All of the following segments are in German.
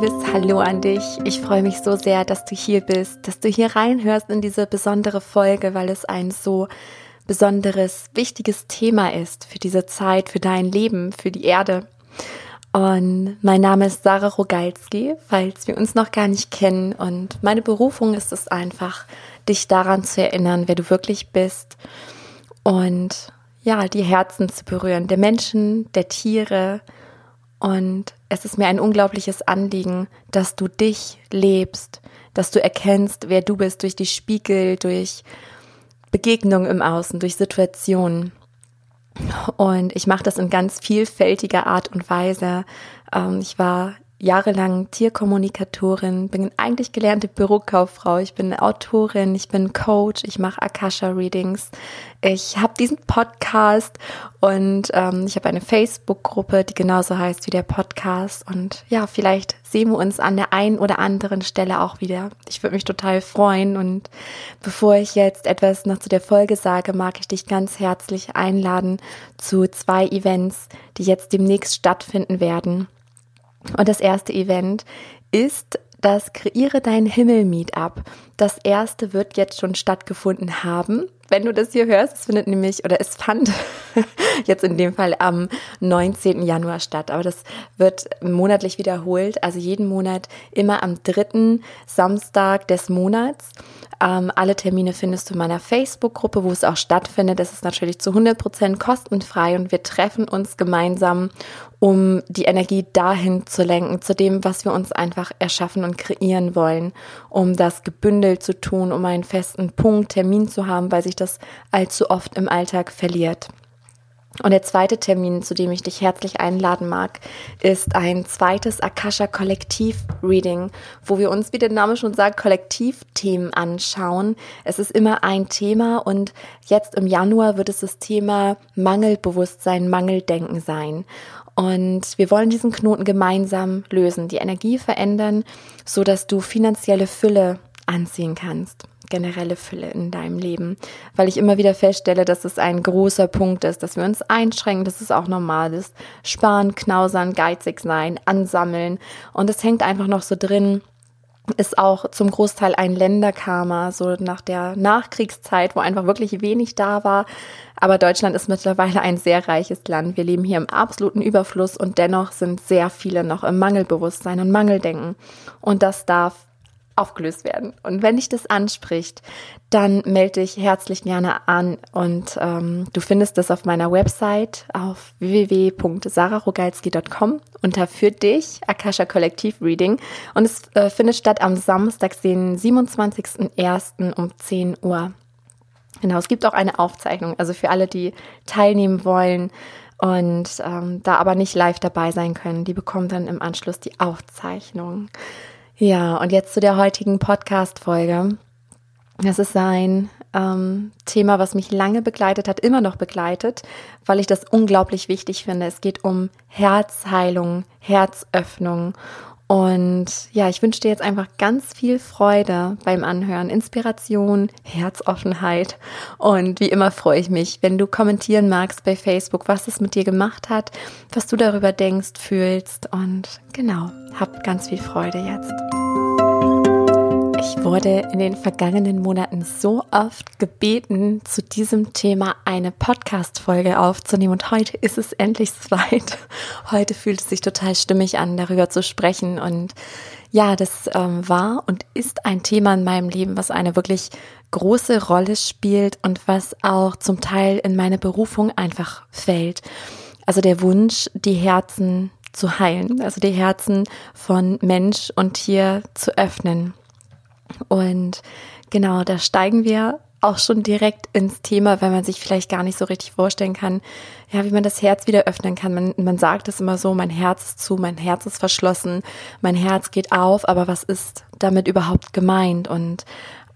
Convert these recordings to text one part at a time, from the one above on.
liebes Hallo an dich. Ich freue mich so sehr, dass du hier bist, dass du hier reinhörst in diese besondere Folge, weil es ein so besonderes, wichtiges Thema ist für diese Zeit, für dein Leben, für die Erde. Und mein Name ist Sarah Rogalski, falls wir uns noch gar nicht kennen. Und meine Berufung ist es einfach, dich daran zu erinnern, wer du wirklich bist. Und ja, die Herzen zu berühren, der Menschen, der Tiere. Und es ist mir ein unglaubliches Anliegen, dass du dich lebst, dass du erkennst, wer du bist durch die Spiegel, durch Begegnungen im Außen, durch Situationen. Und ich mache das in ganz vielfältiger Art und Weise. Ähm, ich war jahrelang Tierkommunikatorin, bin eigentlich gelernte Bürokauffrau, ich bin Autorin, ich bin Coach, ich mache Akasha-Readings, ich habe diesen Podcast und ähm, ich habe eine Facebook-Gruppe, die genauso heißt wie der Podcast. Und ja, vielleicht sehen wir uns an der einen oder anderen Stelle auch wieder. Ich würde mich total freuen. Und bevor ich jetzt etwas noch zu der Folge sage, mag ich dich ganz herzlich einladen zu zwei Events, die jetzt demnächst stattfinden werden. Und das erste Event ist das Kreiere dein Himmel Meetup. Das erste wird jetzt schon stattgefunden haben. Wenn du das hier hörst, es findet nämlich oder es fand jetzt in dem Fall am 19. Januar statt, aber das wird monatlich wiederholt, also jeden Monat immer am dritten Samstag des Monats. Ähm, alle Termine findest du in meiner Facebook-Gruppe, wo es auch stattfindet. Das ist natürlich zu 100 Prozent kostenfrei und wir treffen uns gemeinsam, um die Energie dahin zu lenken, zu dem, was wir uns einfach erschaffen und kreieren wollen, um das gebündelt zu tun, um einen festen Punkt, Termin zu haben, weil sich das allzu oft im Alltag verliert. Und der zweite Termin, zu dem ich dich herzlich einladen mag, ist ein zweites Akasha Kollektiv Reading, wo wir uns, wie der Name schon sagt, Kollektivthemen anschauen. Es ist immer ein Thema und jetzt im Januar wird es das Thema Mangelbewusstsein, Mangeldenken sein. Und wir wollen diesen Knoten gemeinsam lösen, die Energie verändern, so dass du finanzielle Fülle anziehen kannst generelle Fülle in deinem Leben, weil ich immer wieder feststelle, dass es ein großer Punkt ist, dass wir uns einschränken, dass es auch normal ist. Sparen, knausern, geizig sein, ansammeln und es hängt einfach noch so drin, ist auch zum Großteil ein Länderkarma, so nach der Nachkriegszeit, wo einfach wirklich wenig da war. Aber Deutschland ist mittlerweile ein sehr reiches Land. Wir leben hier im absoluten Überfluss und dennoch sind sehr viele noch im Mangelbewusstsein und Mangeldenken. Und das darf aufgelöst werden. Und wenn dich das anspricht, dann melde dich herzlich gerne an und ähm, du findest das auf meiner Website auf www.sararogalski.com unter für dich Akasha Kollektiv Reading und es äh, findet statt am Samstag, den 27.01. um 10 Uhr. Genau, es gibt auch eine Aufzeichnung, also für alle, die teilnehmen wollen und ähm, da aber nicht live dabei sein können, die bekommen dann im Anschluss die Aufzeichnung. Ja, und jetzt zu der heutigen Podcast-Folge. Das ist ein ähm, Thema, was mich lange begleitet hat, immer noch begleitet, weil ich das unglaublich wichtig finde. Es geht um Herzheilung, Herzöffnung und ja, ich wünsche dir jetzt einfach ganz viel Freude beim Anhören, Inspiration, Herzoffenheit. Und wie immer freue ich mich, wenn du kommentieren magst bei Facebook, was es mit dir gemacht hat, was du darüber denkst, fühlst. Und genau, hab ganz viel Freude jetzt. Ich wurde in den vergangenen Monaten so oft gebeten, zu diesem Thema eine Podcast-Folge aufzunehmen und heute ist es endlich soweit. Heute fühlt es sich total stimmig an, darüber zu sprechen und ja, das ähm, war und ist ein Thema in meinem Leben, was eine wirklich große Rolle spielt und was auch zum Teil in meine Berufung einfach fällt. Also der Wunsch, die Herzen zu heilen, also die Herzen von Mensch und Tier zu öffnen. Und genau, da steigen wir auch schon direkt ins Thema, weil man sich vielleicht gar nicht so richtig vorstellen kann, ja, wie man das Herz wieder öffnen kann. Man, man sagt es immer so, mein Herz ist zu, mein Herz ist verschlossen, mein Herz geht auf, aber was ist damit überhaupt gemeint? Und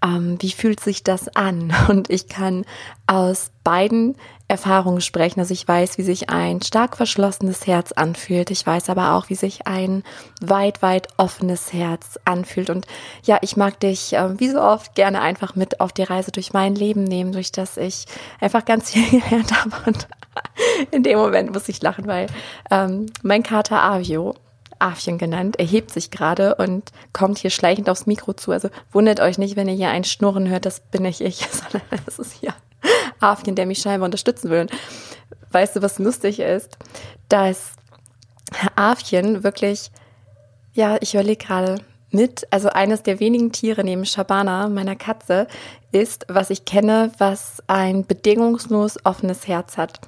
ähm, wie fühlt sich das an? Und ich kann aus beiden Erfahrungen sprechen. Also ich weiß, wie sich ein stark verschlossenes Herz anfühlt. Ich weiß aber auch, wie sich ein weit, weit offenes Herz anfühlt. Und ja, ich mag dich äh, wie so oft gerne einfach mit auf die Reise durch mein Leben nehmen, durch das ich einfach ganz viel gelernt habe. Und in dem Moment muss ich lachen, weil ähm, mein Kater Avio Afchen genannt, erhebt sich gerade und kommt hier schleichend aufs Mikro zu. Also wundert euch nicht, wenn ihr hier ein Schnurren hört, das bin nicht ich, sondern das ist hier Afchen, der mich scheinbar unterstützen will. Weißt du, was lustig ist? Dass Afchen wirklich, ja, ich überlege gerade, mit, also eines der wenigen Tiere neben Shabana, meiner Katze, ist, was ich kenne, was ein bedingungslos offenes Herz hat.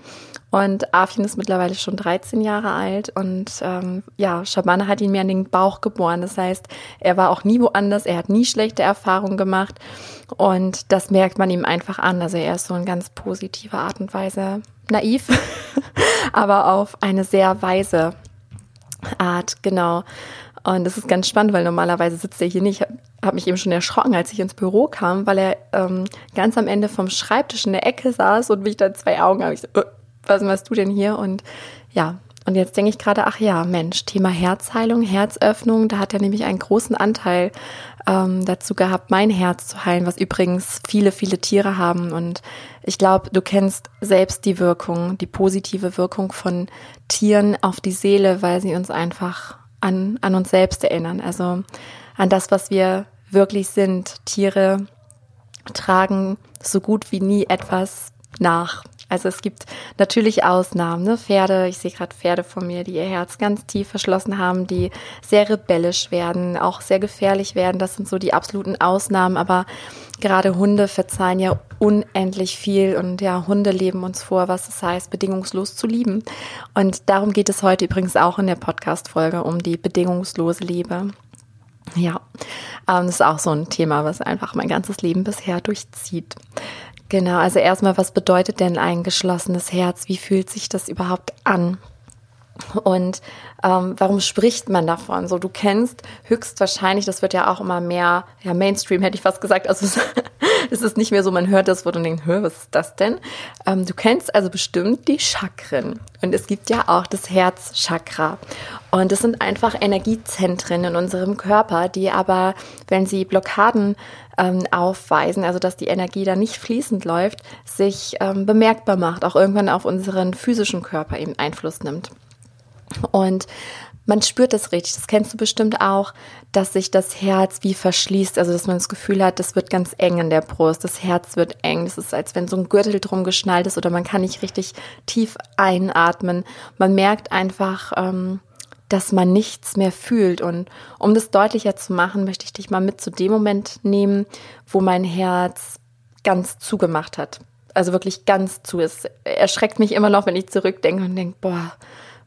Und Afin ist mittlerweile schon 13 Jahre alt und ähm, ja, Shabana hat ihn mir an den Bauch geboren. Das heißt, er war auch nie woanders, er hat nie schlechte Erfahrungen gemacht und das merkt man ihm einfach an. Also er ist so in ganz positiver Art und Weise naiv, aber auf eine sehr weise Art, genau. Und das ist ganz spannend, weil normalerweise sitzt er hier nicht. Ich habe mich eben schon erschrocken, als ich ins Büro kam, weil er ähm, ganz am Ende vom Schreibtisch in der Ecke saß und mich dann zwei Augen habe. Ich so, was machst du denn hier? Und ja, und jetzt denke ich gerade, ach ja, Mensch, Thema Herzheilung, Herzöffnung, da hat er nämlich einen großen Anteil ähm, dazu gehabt, mein Herz zu heilen, was übrigens viele, viele Tiere haben. Und ich glaube, du kennst selbst die Wirkung, die positive Wirkung von Tieren auf die Seele, weil sie uns einfach an, an uns selbst erinnern. Also an das, was wir wirklich sind. Tiere tragen so gut wie nie etwas nach. Also es gibt natürlich Ausnahmen, ne? Pferde, ich sehe gerade Pferde von mir, die ihr Herz ganz tief verschlossen haben, die sehr rebellisch werden, auch sehr gefährlich werden. Das sind so die absoluten Ausnahmen, aber gerade Hunde verzeihen ja unendlich viel und ja, Hunde leben uns vor, was es heißt, bedingungslos zu lieben. Und darum geht es heute übrigens auch in der Podcast-Folge um die bedingungslose Liebe. Ja, ähm, das ist auch so ein Thema, was einfach mein ganzes Leben bisher durchzieht. Genau, also erstmal, was bedeutet denn ein geschlossenes Herz? Wie fühlt sich das überhaupt an? Und ähm, warum spricht man davon? So, du kennst höchstwahrscheinlich, das wird ja auch immer mehr, ja, Mainstream hätte ich fast gesagt. Also es, ist nicht mehr so, man hört das Wort und denkt, hör, was ist das denn? Ähm, du kennst also bestimmt die Chakren. Und es gibt ja auch das Herzchakra. Und das sind einfach Energiezentren in unserem Körper, die aber, wenn sie Blockaden ähm, aufweisen, also dass die Energie da nicht fließend läuft, sich ähm, bemerkbar macht, auch irgendwann auf unseren physischen Körper eben Einfluss nimmt. Und man spürt das richtig, das kennst du bestimmt auch, dass sich das Herz wie verschließt, also dass man das Gefühl hat, das wird ganz eng in der Brust, das Herz wird eng, das ist, als wenn so ein Gürtel drum geschnallt ist oder man kann nicht richtig tief einatmen. Man merkt einfach, ähm, dass man nichts mehr fühlt. Und um das deutlicher zu machen, möchte ich dich mal mit zu dem Moment nehmen, wo mein Herz ganz zugemacht hat. Also wirklich ganz zu. Es erschreckt mich immer noch, wenn ich zurückdenke und denke, boah,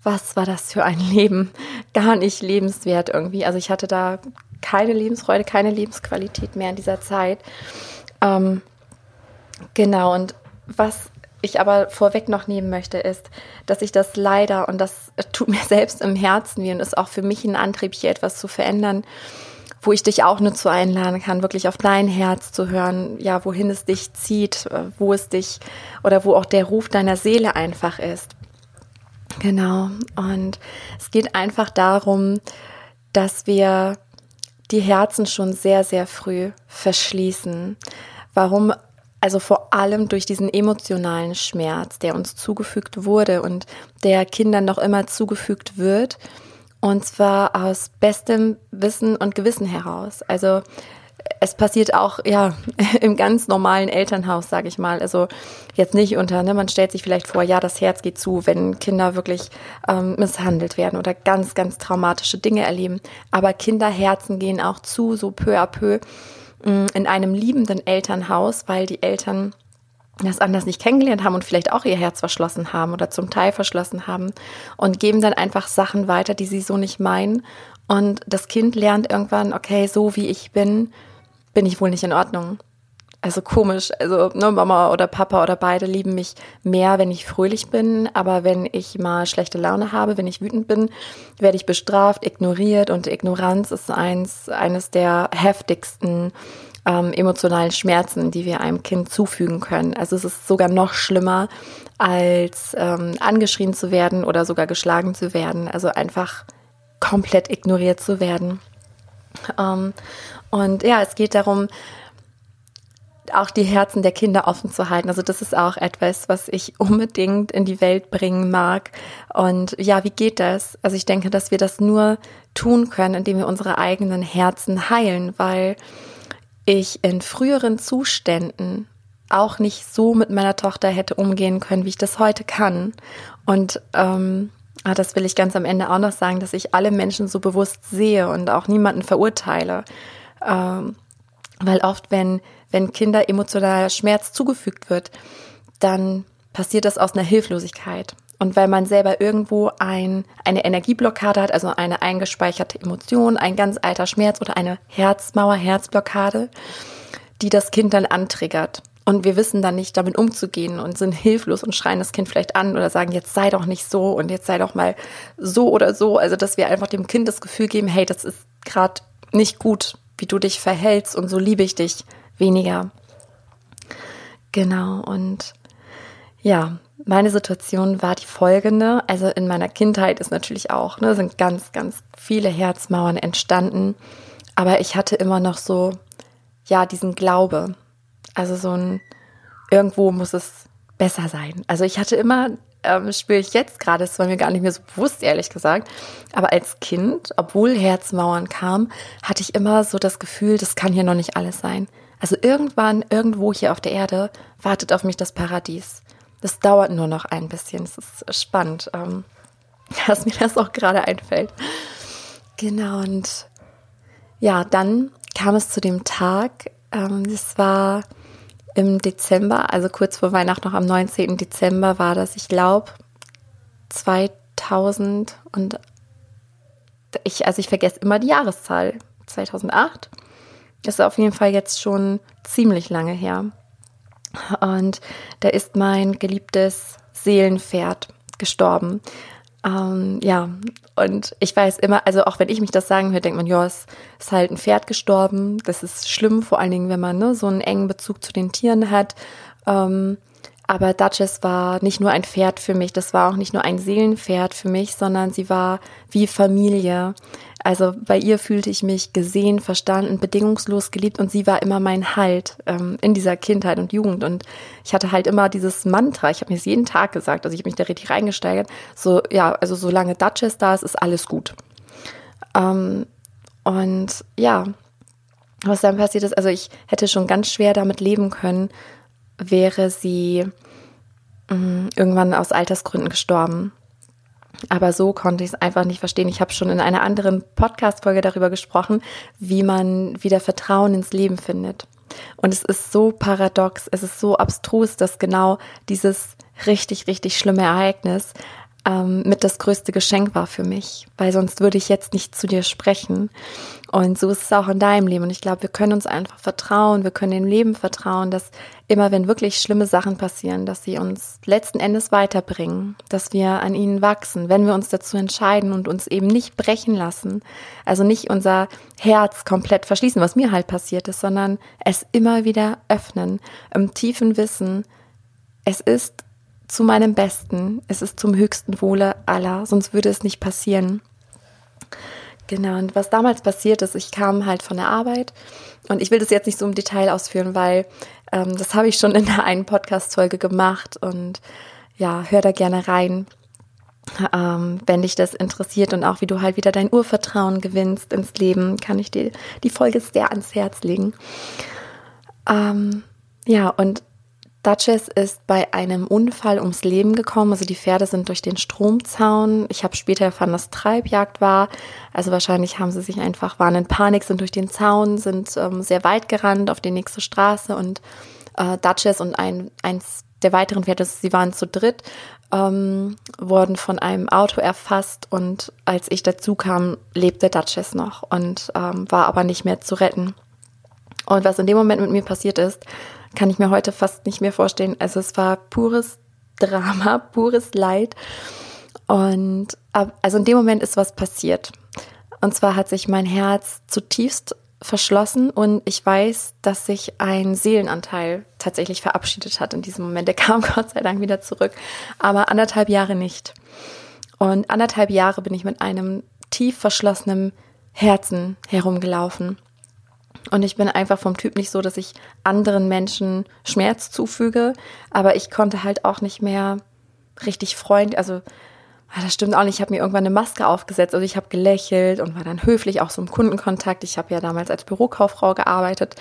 was war das für ein Leben? Gar nicht lebenswert irgendwie. Also ich hatte da keine Lebensfreude, keine Lebensqualität mehr in dieser Zeit. Ähm, genau, und was ich aber vorweg noch nehmen möchte, ist, dass ich das leider, und das tut mir selbst im Herzen weh und ist auch für mich ein Antrieb, hier etwas zu verändern, wo ich dich auch nur zu einladen kann, wirklich auf dein Herz zu hören, ja, wohin es dich zieht, wo es dich oder wo auch der Ruf deiner Seele einfach ist. Genau. Und es geht einfach darum, dass wir die Herzen schon sehr, sehr früh verschließen. Warum also vor allem durch diesen emotionalen Schmerz, der uns zugefügt wurde und der Kindern noch immer zugefügt wird. Und zwar aus bestem Wissen und Gewissen heraus. Also es passiert auch ja im ganz normalen Elternhaus, sage ich mal. Also jetzt nicht unter, ne, man stellt sich vielleicht vor, ja, das Herz geht zu, wenn Kinder wirklich ähm, misshandelt werden oder ganz, ganz traumatische Dinge erleben. Aber Kinderherzen gehen auch zu, so peu à peu. Mm, in einem liebenden Elternhaus, weil die Eltern das anders nicht kennengelernt haben und vielleicht auch ihr Herz verschlossen haben oder zum Teil verschlossen haben und geben dann einfach Sachen weiter, die sie so nicht meinen. Und das Kind lernt irgendwann, okay, so wie ich bin, bin ich wohl nicht in Ordnung also komisch. Also ne, Mama oder Papa oder beide lieben mich mehr, wenn ich fröhlich bin. Aber wenn ich mal schlechte Laune habe, wenn ich wütend bin, werde ich bestraft, ignoriert. Und Ignoranz ist eins, eines der heftigsten ähm, emotionalen Schmerzen, die wir einem Kind zufügen können. Also es ist sogar noch schlimmer, als ähm, angeschrien zu werden oder sogar geschlagen zu werden. Also einfach komplett ignoriert zu werden. Ähm, und ja, es geht darum, auch die Herzen der Kinder offen zu halten. Also das ist auch etwas, was ich unbedingt in die Welt bringen mag. Und ja, wie geht das? Also ich denke, dass wir das nur tun können, indem wir unsere eigenen Herzen heilen, weil ich in früheren Zuständen auch nicht so mit meiner Tochter hätte umgehen können, wie ich das heute kann. Und ähm, ah, das will ich ganz am Ende auch noch sagen, dass ich alle Menschen so bewusst sehe und auch niemanden verurteile. Ähm, weil oft, wenn, wenn Kinder emotionaler Schmerz zugefügt wird, dann passiert das aus einer Hilflosigkeit. Und weil man selber irgendwo ein, eine Energieblockade hat, also eine eingespeicherte Emotion, ein ganz alter Schmerz oder eine Herzmauer, Herzblockade, die das Kind dann antriggert. Und wir wissen dann nicht, damit umzugehen und sind hilflos und schreien das Kind vielleicht an oder sagen, jetzt sei doch nicht so und jetzt sei doch mal so oder so. Also, dass wir einfach dem Kind das Gefühl geben, hey, das ist gerade nicht gut, wie du dich verhältst und so liebe ich dich weniger. Genau, und ja, meine Situation war die folgende. Also in meiner Kindheit ist natürlich auch, ne, sind ganz, ganz viele Herzmauern entstanden. Aber ich hatte immer noch so, ja, diesen Glaube. Also so ein, irgendwo muss es besser sein. Also ich hatte immer, ähm, spüre ich jetzt gerade, es war mir gar nicht mehr so bewusst, ehrlich gesagt. Aber als Kind, obwohl Herzmauern kamen, hatte ich immer so das Gefühl, das kann hier noch nicht alles sein. Also irgendwann, irgendwo hier auf der Erde wartet auf mich das Paradies. Das dauert nur noch ein bisschen. Es ist spannend, ähm, dass mir das auch gerade einfällt. Genau, und ja, dann kam es zu dem Tag. Ähm, das war im Dezember, also kurz vor Weihnachten, noch am 19. Dezember war das, ich glaube, 2000 und ich, also ich vergesse immer die Jahreszahl. 2008. Das ist auf jeden Fall jetzt schon ziemlich lange her. Und da ist mein geliebtes Seelenpferd gestorben. Ähm, ja, und ich weiß immer, also auch wenn ich mich das sagen höre, denkt man, ja, es ist halt ein Pferd gestorben. Das ist schlimm, vor allen Dingen, wenn man ne, so einen engen Bezug zu den Tieren hat. Ähm, aber Duchess war nicht nur ein Pferd für mich, das war auch nicht nur ein Seelenpferd für mich, sondern sie war wie Familie. Also bei ihr fühlte ich mich gesehen, verstanden, bedingungslos geliebt und sie war immer mein Halt ähm, in dieser Kindheit und Jugend. Und ich hatte halt immer dieses Mantra, ich habe mir es jeden Tag gesagt, also ich habe mich da richtig reingesteigert, so, ja, also solange Duchess da ist, ist alles gut. Ähm, und ja, was dann passiert ist, also ich hätte schon ganz schwer damit leben können, wäre sie mm, irgendwann aus Altersgründen gestorben. Aber so konnte ich es einfach nicht verstehen. Ich habe schon in einer anderen Podcast-Folge darüber gesprochen, wie man wieder Vertrauen ins Leben findet. Und es ist so paradox, es ist so abstrus, dass genau dieses richtig, richtig schlimme Ereignis ähm, mit das größte Geschenk war für mich, weil sonst würde ich jetzt nicht zu dir sprechen. Und so ist es auch in deinem Leben. Und ich glaube, wir können uns einfach vertrauen, wir können dem Leben vertrauen, dass immer wenn wirklich schlimme Sachen passieren, dass sie uns letzten Endes weiterbringen, dass wir an ihnen wachsen, wenn wir uns dazu entscheiden und uns eben nicht brechen lassen, also nicht unser Herz komplett verschließen, was mir halt passiert ist, sondern es immer wieder öffnen, im tiefen Wissen, es ist zu meinem Besten. Es ist zum höchsten Wohle aller, sonst würde es nicht passieren. Genau, und was damals passiert ist, ich kam halt von der Arbeit und ich will das jetzt nicht so im Detail ausführen, weil ähm, das habe ich schon in der einen Podcast-Folge gemacht und ja, hör da gerne rein, ähm, wenn dich das interessiert und auch wie du halt wieder dein Urvertrauen gewinnst ins Leben, kann ich dir die Folge sehr ans Herz legen. Ähm, ja, und Duchess ist bei einem Unfall ums Leben gekommen. Also die Pferde sind durch den Stromzaun. Ich habe später erfahren, dass Treibjagd war. Also wahrscheinlich haben sie sich einfach, waren in Panik, sind durch den Zaun, sind ähm, sehr weit gerannt auf die nächste Straße und äh, Duchess und ein, eins der weiteren Pferde, sie waren zu dritt, ähm, wurden von einem Auto erfasst und als ich dazu kam, lebte Duchess noch und ähm, war aber nicht mehr zu retten. Und was in dem Moment mit mir passiert ist, kann ich mir heute fast nicht mehr vorstellen. Also es war pures Drama, pures Leid. Und also in dem Moment ist was passiert. Und zwar hat sich mein Herz zutiefst verschlossen und ich weiß, dass sich ein Seelenanteil tatsächlich verabschiedet hat in diesem Moment. Der kam Gott sei Dank wieder zurück, aber anderthalb Jahre nicht. Und anderthalb Jahre bin ich mit einem tief verschlossenen Herzen herumgelaufen. Und ich bin einfach vom Typ nicht so, dass ich anderen Menschen Schmerz zufüge, aber ich konnte halt auch nicht mehr richtig freund, also das stimmt auch nicht. Ich habe mir irgendwann eine Maske aufgesetzt. Also ich habe gelächelt und war dann höflich, auch so im Kundenkontakt. Ich habe ja damals als Bürokauffrau gearbeitet.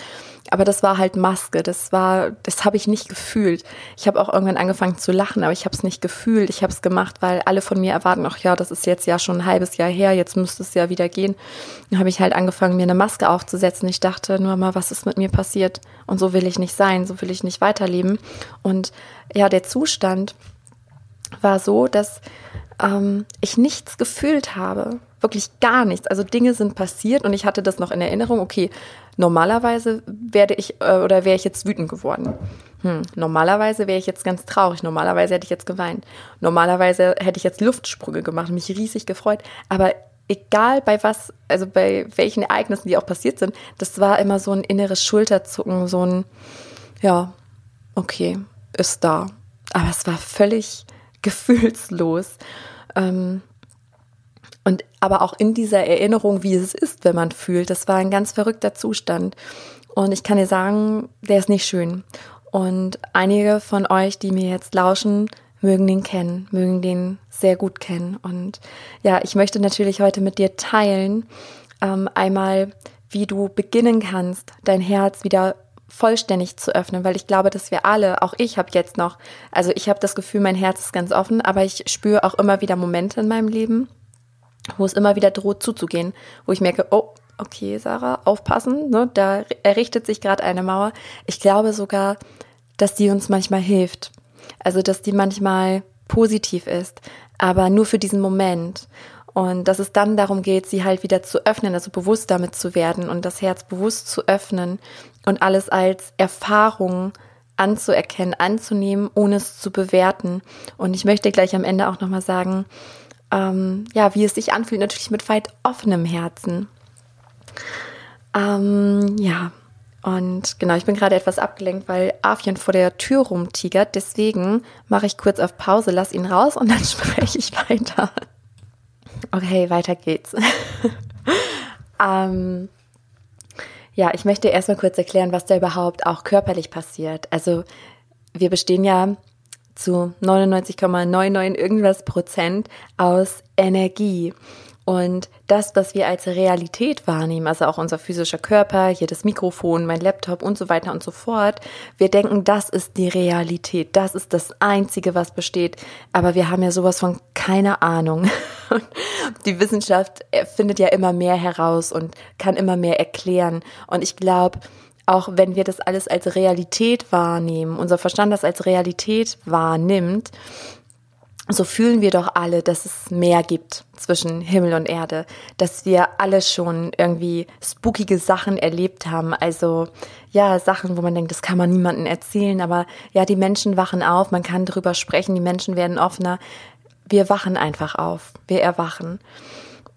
Aber das war halt Maske. Das war, das habe ich nicht gefühlt. Ich habe auch irgendwann angefangen zu lachen, aber ich habe es nicht gefühlt. Ich habe es gemacht, weil alle von mir erwarten, ach ja, das ist jetzt ja schon ein halbes Jahr her, jetzt müsste es ja wieder gehen. Dann habe ich halt angefangen, mir eine Maske aufzusetzen. Ich dachte nur mal, was ist mit mir passiert? Und so will ich nicht sein, so will ich nicht weiterleben. Und ja, der Zustand war so, dass ähm, ich nichts gefühlt habe. Wirklich gar nichts. Also Dinge sind passiert und ich hatte das noch in Erinnerung. Okay, normalerweise werde ich äh, oder wäre ich jetzt wütend geworden. Hm, normalerweise wäre ich jetzt ganz traurig. Normalerweise hätte ich jetzt geweint. Normalerweise hätte ich jetzt Luftsprünge gemacht, mich riesig gefreut. Aber egal bei was, also bei welchen Ereignissen, die auch passiert sind, das war immer so ein inneres Schulterzucken, so ein, ja, okay, ist da. Aber es war völlig gefühlslos. Ähm, und aber auch in dieser Erinnerung, wie es ist, wenn man fühlt, das war ein ganz verrückter Zustand. Und ich kann dir sagen, der ist nicht schön. Und einige von euch, die mir jetzt lauschen, mögen den kennen, mögen den sehr gut kennen. Und ja, ich möchte natürlich heute mit dir teilen, ähm, einmal, wie du beginnen kannst, dein Herz wieder vollständig zu öffnen, weil ich glaube, dass wir alle, auch ich habe jetzt noch, also ich habe das Gefühl, mein Herz ist ganz offen, aber ich spüre auch immer wieder Momente in meinem Leben, wo es immer wieder droht zuzugehen, wo ich merke, oh, okay, Sarah, aufpassen, ne, da errichtet sich gerade eine Mauer. Ich glaube sogar, dass die uns manchmal hilft. Also, dass die manchmal positiv ist, aber nur für diesen Moment. Und dass es dann darum geht, sie halt wieder zu öffnen, also bewusst damit zu werden und das Herz bewusst zu öffnen und alles als Erfahrung anzuerkennen, anzunehmen, ohne es zu bewerten. Und ich möchte gleich am Ende auch nochmal sagen, ähm, ja, wie es sich anfühlt, natürlich mit weit offenem Herzen. Ähm, ja, und genau, ich bin gerade etwas abgelenkt, weil Afian vor der Tür rumtigert. Deswegen mache ich kurz auf Pause, lass ihn raus und dann spreche ich weiter. Okay, weiter geht's. ähm, ja, ich möchte erstmal kurz erklären, was da überhaupt auch körperlich passiert. Also wir bestehen ja zu 99,99 irgendwas Prozent aus Energie. Und das, was wir als Realität wahrnehmen, also auch unser physischer Körper, hier das Mikrofon, mein Laptop und so weiter und so fort, wir denken, das ist die Realität, das ist das Einzige, was besteht. Aber wir haben ja sowas von keine Ahnung. Die Wissenschaft findet ja immer mehr heraus und kann immer mehr erklären. Und ich glaube, auch wenn wir das alles als Realität wahrnehmen, unser Verstand das als Realität wahrnimmt, so fühlen wir doch alle, dass es mehr gibt zwischen Himmel und Erde, dass wir alle schon irgendwie spookige Sachen erlebt haben, also ja, Sachen, wo man denkt, das kann man niemandem erzählen, aber ja, die Menschen wachen auf, man kann drüber sprechen, die Menschen werden offener. Wir wachen einfach auf, wir erwachen.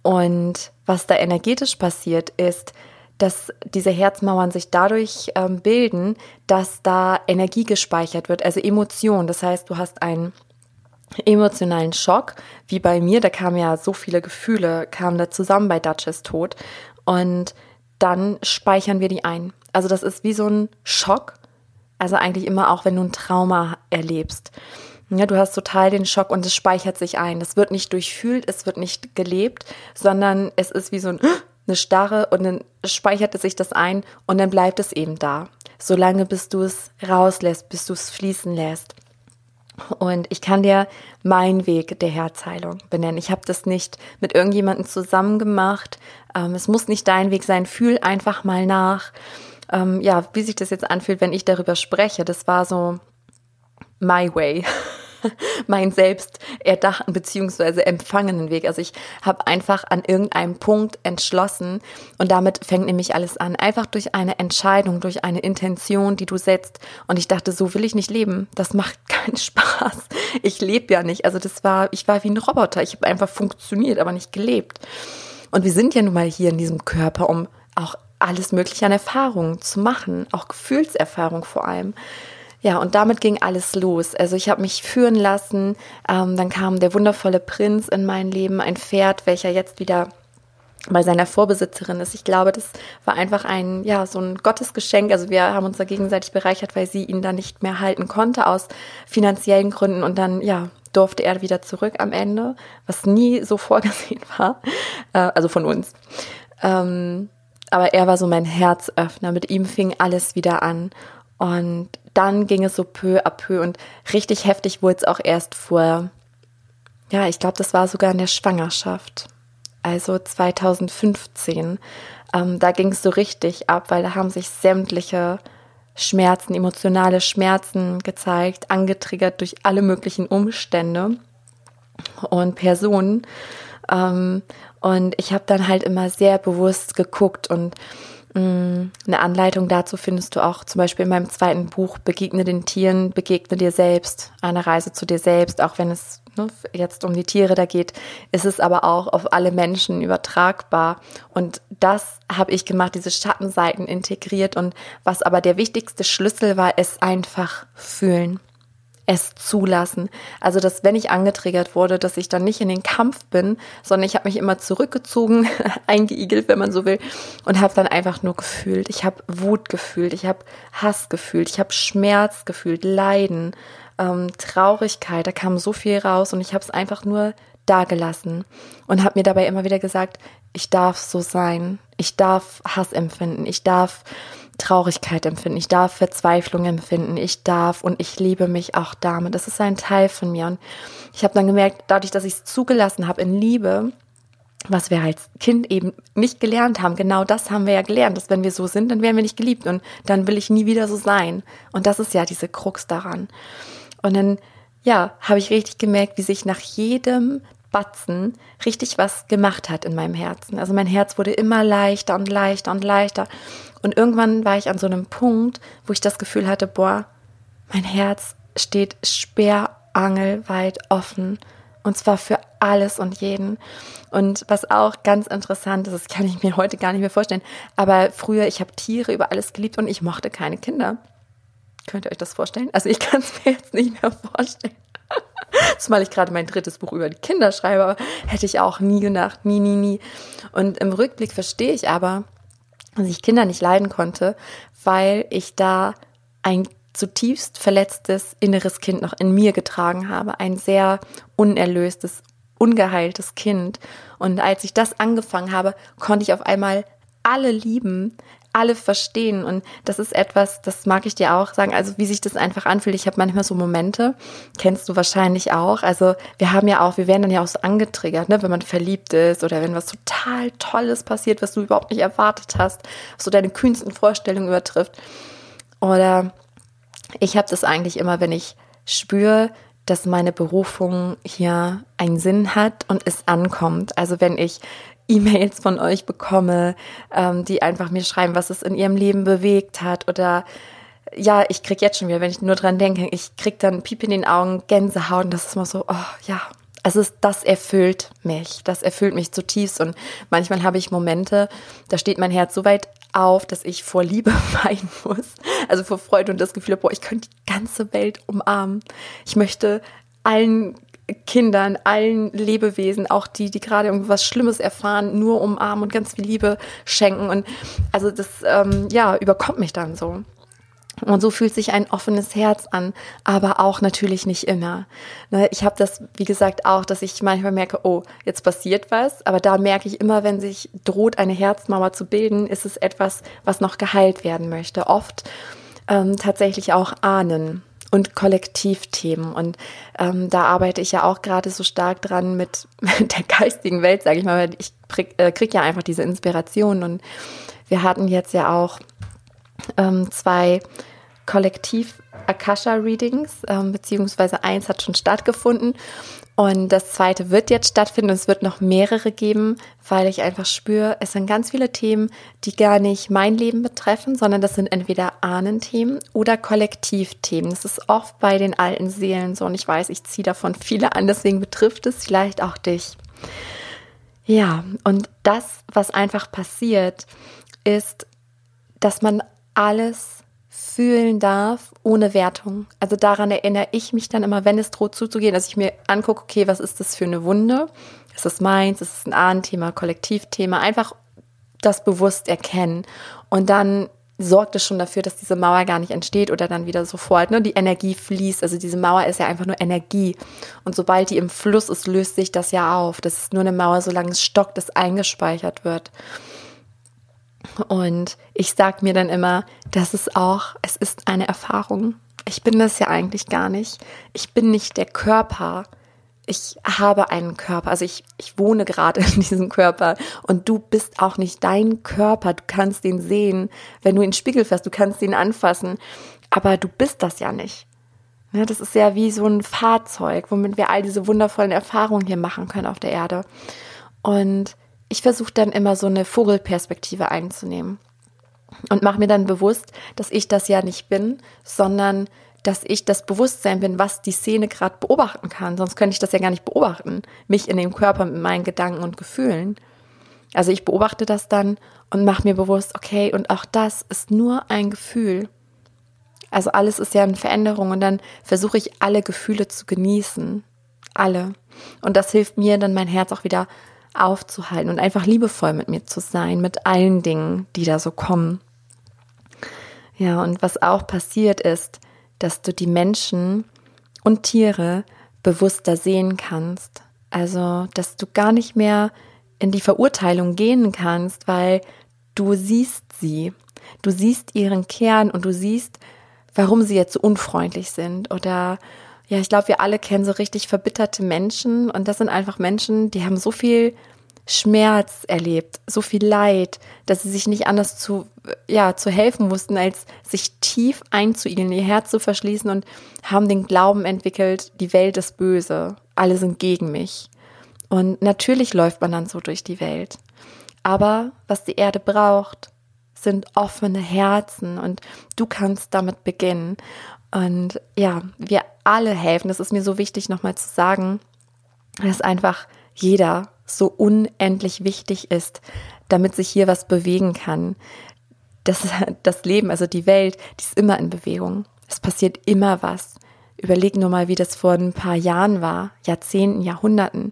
Und was da energetisch passiert ist, dass diese Herzmauern sich dadurch ähm, bilden, dass da Energie gespeichert wird, also Emotion. Das heißt, du hast ein emotionalen Schock, wie bei mir, da kamen ja so viele Gefühle, kamen da zusammen bei Duchess Tod und dann speichern wir die ein. Also das ist wie so ein Schock, also eigentlich immer auch, wenn du ein Trauma erlebst. Ja, du hast total den Schock und es speichert sich ein. Es wird nicht durchfühlt, es wird nicht gelebt, sondern es ist wie so ein, eine Starre und dann speichert es sich das ein und dann bleibt es eben da. Solange bis du es rauslässt, bis du es fließen lässt. Und ich kann dir meinen Weg der Herzheilung benennen. Ich habe das nicht mit irgendjemandem zusammen gemacht. Ähm, es muss nicht dein Weg sein. Fühl einfach mal nach, ähm, ja, wie sich das jetzt anfühlt, wenn ich darüber spreche. Das war so my way. meinen selbst erdachten bzw. empfangenen Weg. Also ich habe einfach an irgendeinem Punkt entschlossen und damit fängt nämlich alles an. Einfach durch eine Entscheidung, durch eine Intention, die du setzt. Und ich dachte, so will ich nicht leben. Das macht keinen Spaß. Ich lebe ja nicht. Also das war, ich war wie ein Roboter. Ich habe einfach funktioniert, aber nicht gelebt. Und wir sind ja nun mal hier in diesem Körper, um auch alles Mögliche an Erfahrungen zu machen, auch Gefühlserfahrung vor allem. Ja, und damit ging alles los. Also ich habe mich führen lassen. Ähm, dann kam der wundervolle Prinz in mein Leben, ein Pferd, welcher jetzt wieder bei seiner Vorbesitzerin ist. Ich glaube, das war einfach ein, ja, so ein Gottesgeschenk. Also wir haben uns da gegenseitig bereichert, weil sie ihn da nicht mehr halten konnte aus finanziellen Gründen und dann, ja, durfte er wieder zurück am Ende, was nie so vorgesehen war, äh, also von uns. Ähm, aber er war so mein Herzöffner. Mit ihm fing alles wieder an. Und dann ging es so peu à peu und richtig heftig wurde es auch erst vor, ja, ich glaube, das war sogar in der Schwangerschaft. Also 2015. Ähm, da ging es so richtig ab, weil da haben sich sämtliche Schmerzen, emotionale Schmerzen gezeigt, angetriggert durch alle möglichen Umstände und Personen. Ähm, und ich habe dann halt immer sehr bewusst geguckt und eine Anleitung dazu findest du auch zum Beispiel in meinem zweiten Buch Begegne den Tieren, begegne dir selbst, eine Reise zu dir selbst, auch wenn es ne, jetzt um die Tiere da geht, ist es aber auch auf alle Menschen übertragbar. Und das habe ich gemacht, diese Schattenseiten integriert. Und was aber der wichtigste Schlüssel war, es einfach fühlen es zulassen. Also, dass wenn ich angetriggert wurde, dass ich dann nicht in den Kampf bin, sondern ich habe mich immer zurückgezogen, eingeigelt, wenn man so will, und habe dann einfach nur gefühlt. Ich habe Wut gefühlt, ich habe Hass gefühlt, ich habe Schmerz gefühlt, Leiden, ähm, Traurigkeit. Da kam so viel raus und ich habe es einfach nur dagelassen und habe mir dabei immer wieder gesagt, ich darf so sein, ich darf Hass empfinden, ich darf Traurigkeit empfinden, ich darf Verzweiflung empfinden, ich darf und ich liebe mich auch damit. Das ist ein Teil von mir. Und ich habe dann gemerkt, dadurch, dass ich es zugelassen habe in Liebe, was wir als Kind eben nicht gelernt haben, genau das haben wir ja gelernt, dass wenn wir so sind, dann werden wir nicht geliebt und dann will ich nie wieder so sein. Und das ist ja diese Krux daran. Und dann, ja, habe ich richtig gemerkt, wie sich nach jedem Batzen richtig was gemacht hat in meinem Herzen. Also mein Herz wurde immer leichter und leichter und leichter. Und irgendwann war ich an so einem Punkt, wo ich das Gefühl hatte, boah, mein Herz steht sperrangelweit offen. Und zwar für alles und jeden. Und was auch ganz interessant ist, das kann ich mir heute gar nicht mehr vorstellen. Aber früher, ich habe Tiere über alles geliebt und ich mochte keine Kinder. Könnt ihr euch das vorstellen? Also ich kann es mir jetzt nicht mehr vorstellen. Zumal ich gerade mein drittes Buch über die Kinder schreibe, aber hätte ich auch nie gedacht, nie, nie, nie. Und im Rückblick verstehe ich aber, dass ich Kinder nicht leiden konnte, weil ich da ein zutiefst verletztes inneres Kind noch in mir getragen habe, ein sehr unerlöstes, ungeheiltes Kind. Und als ich das angefangen habe, konnte ich auf einmal alle lieben, alle verstehen. Und das ist etwas, das mag ich dir auch sagen, also wie sich das einfach anfühlt. Ich habe manchmal so Momente, kennst du wahrscheinlich auch. Also wir haben ja auch, wir werden dann ja auch so angetriggert, ne, wenn man verliebt ist oder wenn was total Tolles passiert, was du überhaupt nicht erwartet hast, was so deine kühnsten Vorstellungen übertrifft. Oder ich habe das eigentlich immer, wenn ich spüre, dass meine Berufung hier einen Sinn hat und es ankommt. Also wenn ich E-Mails von euch bekomme, ähm, die einfach mir schreiben, was es in ihrem Leben bewegt hat oder ja, ich krieg jetzt schon wieder, wenn ich nur dran denke, ich krieg dann Piep in den Augen, Gänsehaut und das ist mal so, oh ja, also das erfüllt mich, das erfüllt mich zutiefst und manchmal habe ich Momente, da steht mein Herz so weit auf, dass ich vor Liebe weinen muss, also vor Freude und das Gefühl, boah, ich könnte die ganze Welt umarmen. Ich möchte allen Kindern, allen Lebewesen, auch die, die gerade irgendwas Schlimmes erfahren, nur umarmen und ganz viel Liebe schenken. Und also das, ähm, ja, überkommt mich dann so. Und so fühlt sich ein offenes Herz an, aber auch natürlich nicht immer. Ne, ich habe das, wie gesagt, auch, dass ich manchmal merke, oh, jetzt passiert was, aber da merke ich immer, wenn sich droht, eine Herzmauer zu bilden, ist es etwas, was noch geheilt werden möchte. Oft ähm, tatsächlich auch Ahnen und Kollektivthemen. Und ähm, da arbeite ich ja auch gerade so stark dran mit, mit der geistigen Welt, sage ich mal, weil ich krieg, äh, krieg ja einfach diese Inspiration. Und wir hatten jetzt ja auch ähm, zwei Kollektiv Akasha Readings, ähm, beziehungsweise eins hat schon stattgefunden. Und das zweite wird jetzt stattfinden und es wird noch mehrere geben, weil ich einfach spüre, es sind ganz viele Themen, die gar nicht mein Leben betreffen, sondern das sind entweder Ahnenthemen oder Kollektivthemen. Das ist oft bei den alten Seelen so und ich weiß, ich ziehe davon viele an, deswegen betrifft es vielleicht auch dich. Ja, und das, was einfach passiert, ist, dass man alles fühlen darf ohne Wertung. Also daran erinnere ich mich dann immer, wenn es droht zuzugehen, dass ich mir angucke, okay, was ist das für eine Wunde? Ist es meins? Ist es ein Ahnenthema, Kollektivthema? Einfach das bewusst erkennen. Und dann sorgt es schon dafür, dass diese Mauer gar nicht entsteht oder dann wieder sofort ne, die Energie fließt. Also diese Mauer ist ja einfach nur Energie. Und sobald die im Fluss ist, löst sich das ja auf. Das ist nur eine Mauer, solange es stockt, es eingespeichert wird. Und ich sage mir dann immer, das ist auch, es ist eine Erfahrung. Ich bin das ja eigentlich gar nicht. Ich bin nicht der Körper, ich habe einen Körper, also ich, ich wohne gerade in diesem Körper und du bist auch nicht dein Körper. Du kannst ihn sehen, wenn du in den Spiegel fährst, du kannst ihn anfassen, aber du bist das ja nicht. Ja, das ist ja wie so ein Fahrzeug, womit wir all diese wundervollen Erfahrungen hier machen können auf der Erde. Und ich versuche dann immer so eine Vogelperspektive einzunehmen und mache mir dann bewusst, dass ich das ja nicht bin, sondern dass ich das Bewusstsein bin, was die Szene gerade beobachten kann. Sonst könnte ich das ja gar nicht beobachten, mich in dem Körper mit meinen Gedanken und Gefühlen. Also ich beobachte das dann und mache mir bewusst, okay, und auch das ist nur ein Gefühl. Also alles ist ja eine Veränderung und dann versuche ich alle Gefühle zu genießen. Alle. Und das hilft mir dann mein Herz auch wieder aufzuhalten und einfach liebevoll mit mir zu sein, mit allen Dingen, die da so kommen. Ja, und was auch passiert ist, dass du die Menschen und Tiere bewusster sehen kannst. Also, dass du gar nicht mehr in die Verurteilung gehen kannst, weil du siehst sie. Du siehst ihren Kern und du siehst, warum sie jetzt so unfreundlich sind oder ja, ich glaube, wir alle kennen so richtig verbitterte Menschen und das sind einfach Menschen, die haben so viel Schmerz erlebt, so viel Leid, dass sie sich nicht anders zu, ja, zu helfen wussten, als sich tief einzuigeln, ihr Herz zu verschließen und haben den Glauben entwickelt, die Welt ist böse, alle sind gegen mich. Und natürlich läuft man dann so durch die Welt. Aber was die Erde braucht, sind offene Herzen und du kannst damit beginnen. Und ja, wir alle helfen. Das ist mir so wichtig nochmal zu sagen, dass einfach jeder so unendlich wichtig ist, damit sich hier was bewegen kann. Das, das Leben, also die Welt, die ist immer in Bewegung. Es passiert immer was. Überleg nur mal, wie das vor ein paar Jahren war, Jahrzehnten, Jahrhunderten,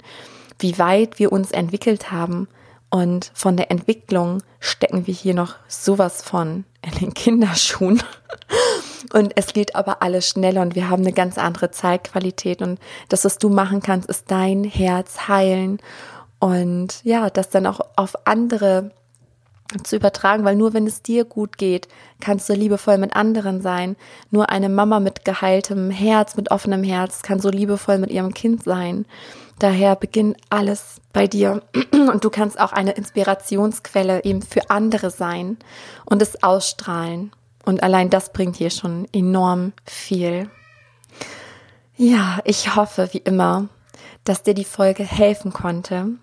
wie weit wir uns entwickelt haben. Und von der Entwicklung stecken wir hier noch sowas von in den Kinderschuhen. Und es geht aber alles schneller und wir haben eine ganz andere Zeitqualität. Und das, was du machen kannst, ist dein Herz heilen und ja, das dann auch auf andere zu übertragen, weil nur wenn es dir gut geht, kannst du liebevoll mit anderen sein. Nur eine Mama mit geheiltem Herz, mit offenem Herz kann so liebevoll mit ihrem Kind sein. Daher beginnt alles bei dir und du kannst auch eine Inspirationsquelle eben für andere sein und es ausstrahlen. Und allein das bringt hier schon enorm viel. Ja, ich hoffe wie immer, dass dir die Folge helfen konnte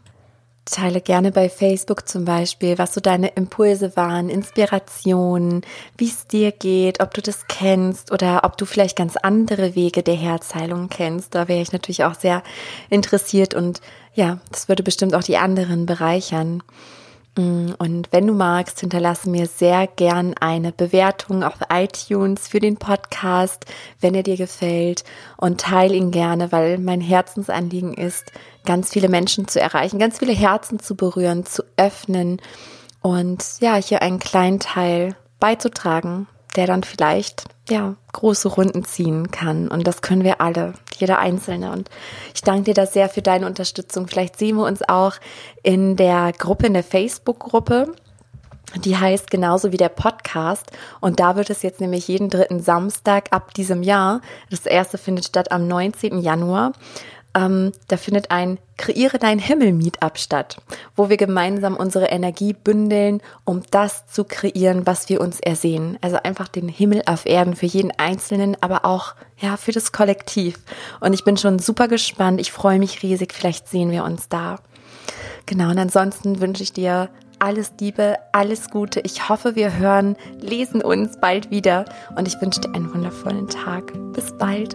Teile gerne bei Facebook zum Beispiel, was so deine Impulse waren, Inspirationen, wie es dir geht, ob du das kennst oder ob du vielleicht ganz andere Wege der Herzheilung kennst. Da wäre ich natürlich auch sehr interessiert und ja, das würde bestimmt auch die anderen bereichern. Mm, und wenn du magst, hinterlasse mir sehr gern eine Bewertung auf iTunes für den Podcast, wenn er dir gefällt. Und teile ihn gerne, weil mein Herzensanliegen ist, ganz viele Menschen zu erreichen, ganz viele Herzen zu berühren, zu öffnen und ja, hier einen kleinen Teil beizutragen, der dann vielleicht ja große Runden ziehen kann. Und das können wir alle, jeder Einzelne. Und ich danke dir da sehr für deine Unterstützung. Vielleicht sehen wir uns auch in der Gruppe, in der Facebook-Gruppe. Die heißt genauso wie der Podcast. Und da wird es jetzt nämlich jeden dritten Samstag ab diesem Jahr. Das erste findet statt am 19. Januar ähm, da findet ein Kreiere dein Himmel Meetup statt, wo wir gemeinsam unsere Energie bündeln, um das zu kreieren, was wir uns ersehen. Also einfach den Himmel auf Erden für jeden Einzelnen, aber auch ja für das Kollektiv. Und ich bin schon super gespannt. Ich freue mich riesig. Vielleicht sehen wir uns da. Genau. Und ansonsten wünsche ich dir alles Liebe, alles Gute. Ich hoffe, wir hören, lesen uns bald wieder und ich wünsche dir einen wundervollen Tag. Bis bald.